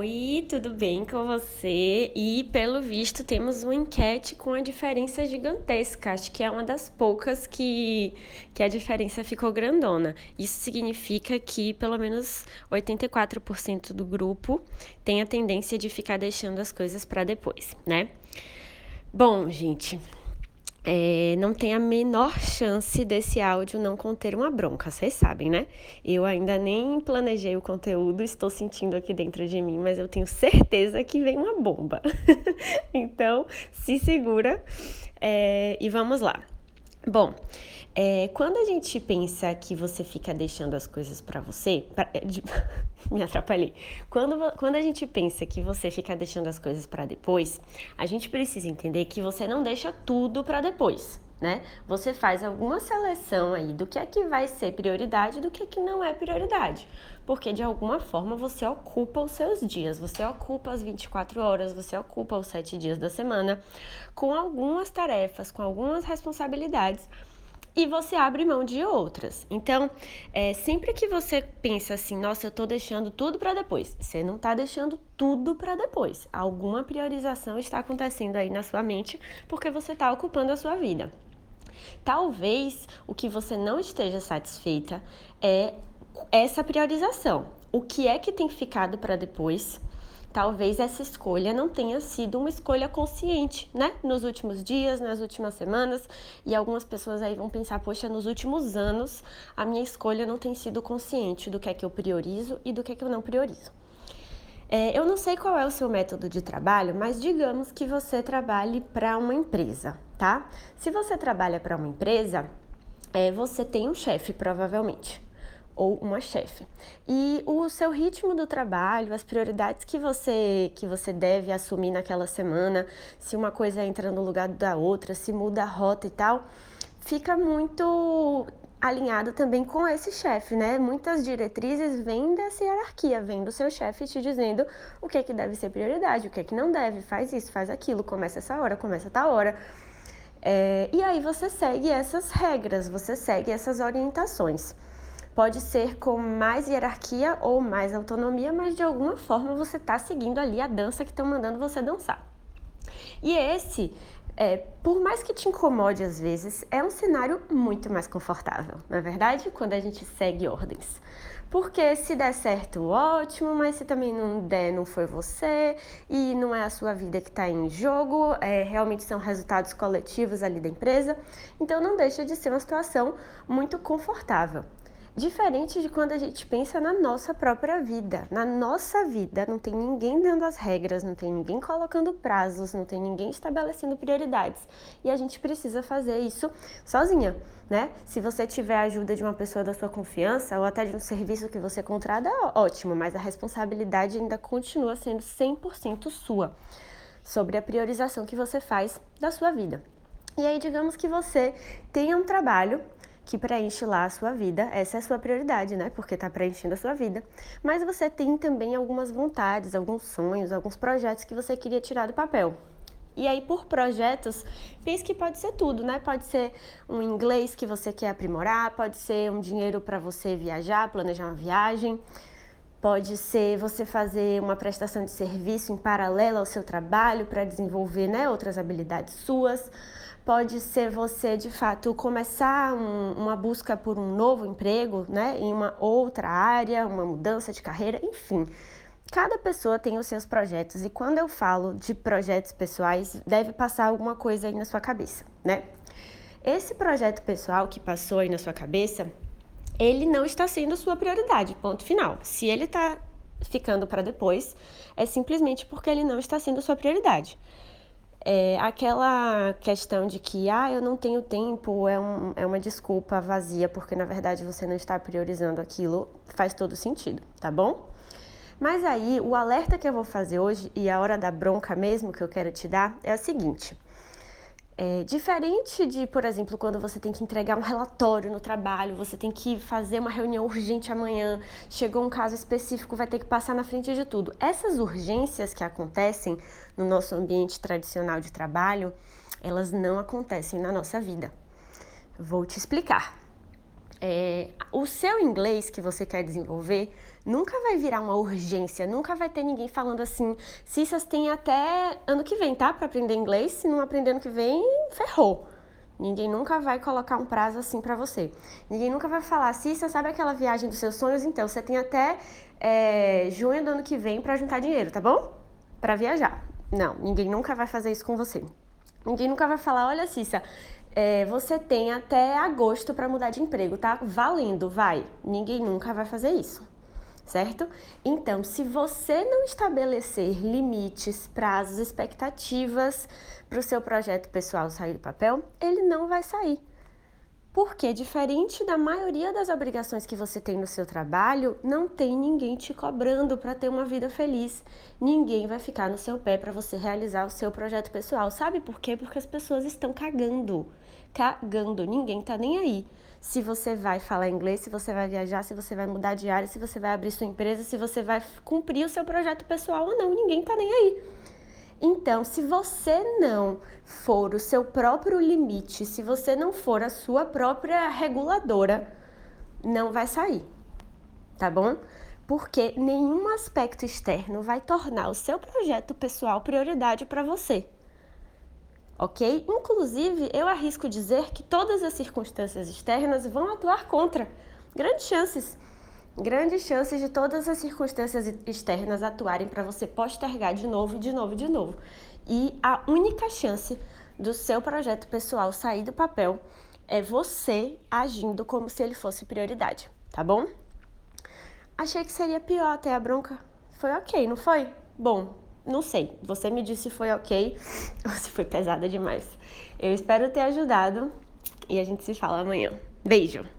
Oi, tudo bem com você? E pelo visto temos uma enquete com a diferença gigantesca. Acho que é uma das poucas que, que a diferença ficou grandona. Isso significa que pelo menos 84% do grupo tem a tendência de ficar deixando as coisas para depois, né? Bom, gente, é, não tem a menor chance desse áudio não conter uma bronca, vocês sabem, né? Eu ainda nem planejei o conteúdo, estou sentindo aqui dentro de mim, mas eu tenho certeza que vem uma bomba. então, se segura é, e vamos lá. Bom, é, quando a gente pensa que você fica deixando as coisas para você, pra, é, de, me atrapalhei. Quando, quando a gente pensa que você fica deixando as coisas para depois, a gente precisa entender que você não deixa tudo para depois. Né? Você faz alguma seleção aí do que é que vai ser prioridade e do que é que não é prioridade. Porque de alguma forma você ocupa os seus dias, você ocupa as 24 horas, você ocupa os 7 dias da semana com algumas tarefas, com algumas responsabilidades e você abre mão de outras. Então, é, sempre que você pensa assim, nossa, eu estou deixando tudo para depois, você não está deixando tudo para depois. Alguma priorização está acontecendo aí na sua mente porque você está ocupando a sua vida. Talvez o que você não esteja satisfeita é essa priorização. O que é que tem ficado para depois? Talvez essa escolha não tenha sido uma escolha consciente, né? Nos últimos dias, nas últimas semanas, e algumas pessoas aí vão pensar, poxa, nos últimos anos a minha escolha não tem sido consciente do que é que eu priorizo e do que é que eu não priorizo. É, eu não sei qual é o seu método de trabalho, mas digamos que você trabalhe para uma empresa, tá? Se você trabalha para uma empresa, é, você tem um chefe, provavelmente ou uma chefe. E o seu ritmo do trabalho, as prioridades que você que você deve assumir naquela semana, se uma coisa entra no lugar da outra, se muda a rota e tal, fica muito alinhado também com esse chefe, né? Muitas diretrizes vêm dessa hierarquia, vem do seu chefe te dizendo o que é que deve ser prioridade, o que é que não deve, faz isso, faz aquilo, começa essa hora, começa tal hora. É, e aí você segue essas regras, você segue essas orientações. Pode ser com mais hierarquia ou mais autonomia, mas de alguma forma você está seguindo ali a dança que estão mandando você dançar. E esse, é, por mais que te incomode às vezes, é um cenário muito mais confortável, na é verdade, quando a gente segue ordens. Porque se der certo, ótimo, mas se também não der, não foi você e não é a sua vida que está em jogo, é, realmente são resultados coletivos ali da empresa, então não deixa de ser uma situação muito confortável. Diferente de quando a gente pensa na nossa própria vida. Na nossa vida, não tem ninguém dando as regras, não tem ninguém colocando prazos, não tem ninguém estabelecendo prioridades. E a gente precisa fazer isso sozinha, né? Se você tiver a ajuda de uma pessoa da sua confiança ou até de um serviço que você contrata, ótimo, mas a responsabilidade ainda continua sendo 100% sua sobre a priorização que você faz da sua vida. E aí, digamos que você tenha um trabalho que preenche lá a sua vida. Essa é a sua prioridade, né? Porque está preenchendo a sua vida. Mas você tem também algumas vontades, alguns sonhos, alguns projetos que você queria tirar do papel. E aí, por projetos, pense que pode ser tudo, né? Pode ser um inglês que você quer aprimorar, pode ser um dinheiro para você viajar, planejar uma viagem, pode ser você fazer uma prestação de serviço em paralelo ao seu trabalho para desenvolver né, outras habilidades suas pode ser você de fato começar um, uma busca por um novo emprego, né, em uma outra área, uma mudança de carreira, enfim. Cada pessoa tem os seus projetos e quando eu falo de projetos pessoais, deve passar alguma coisa aí na sua cabeça, né? Esse projeto pessoal que passou aí na sua cabeça, ele não está sendo sua prioridade, ponto final. Se ele está ficando para depois, é simplesmente porque ele não está sendo sua prioridade. É, aquela questão de que, ah, eu não tenho tempo, é, um, é uma desculpa vazia, porque na verdade você não está priorizando aquilo, faz todo sentido, tá bom? Mas aí, o alerta que eu vou fazer hoje, e a hora da bronca mesmo que eu quero te dar, é a seguinte. É, diferente de, por exemplo, quando você tem que entregar um relatório no trabalho, você tem que fazer uma reunião urgente amanhã, chegou um caso específico, vai ter que passar na frente de tudo. Essas urgências que acontecem no nosso ambiente tradicional de trabalho, elas não acontecem na nossa vida. Vou te explicar. É, o seu inglês que você quer desenvolver Nunca vai virar uma urgência, nunca vai ter ninguém falando assim, Cissas tem até ano que vem, tá? Para aprender inglês, se não aprender ano que vem, ferrou. Ninguém nunca vai colocar um prazo assim para você. Ninguém nunca vai falar, Cissa, sabe aquela viagem dos seus sonhos? Então, você tem até é, junho do ano que vem para juntar dinheiro, tá bom? Para viajar. Não, ninguém nunca vai fazer isso com você. Ninguém nunca vai falar, olha, Cissa, é, você tem até agosto para mudar de emprego, tá? Valendo, vai. Ninguém nunca vai fazer isso, certo? Então, se você não estabelecer limites, prazos, expectativas para o seu projeto pessoal sair do papel, ele não vai sair. Porque, diferente da maioria das obrigações que você tem no seu trabalho, não tem ninguém te cobrando para ter uma vida feliz. Ninguém vai ficar no seu pé para você realizar o seu projeto pessoal. Sabe por quê? Porque as pessoas estão cagando. Cagando. Ninguém tá nem aí. Se você vai falar inglês, se você vai viajar, se você vai mudar de área, se você vai abrir sua empresa, se você vai cumprir o seu projeto pessoal ou não, ninguém tá nem aí. Então, se você não for o seu próprio limite, se você não for a sua própria reguladora, não vai sair, tá bom? Porque nenhum aspecto externo vai tornar o seu projeto pessoal prioridade para você. Ok? Inclusive, eu arrisco dizer que todas as circunstâncias externas vão atuar contra. Grandes chances grandes chances de todas as circunstâncias externas atuarem para você postergar de novo, de novo, de novo. E a única chance do seu projeto pessoal sair do papel é você agindo como se ele fosse prioridade, tá bom? Achei que seria pior até a bronca. Foi ok, não foi? Bom, não sei. Você me disse se foi ok ou se foi pesada demais. Eu espero ter ajudado e a gente se fala amanhã. Beijo!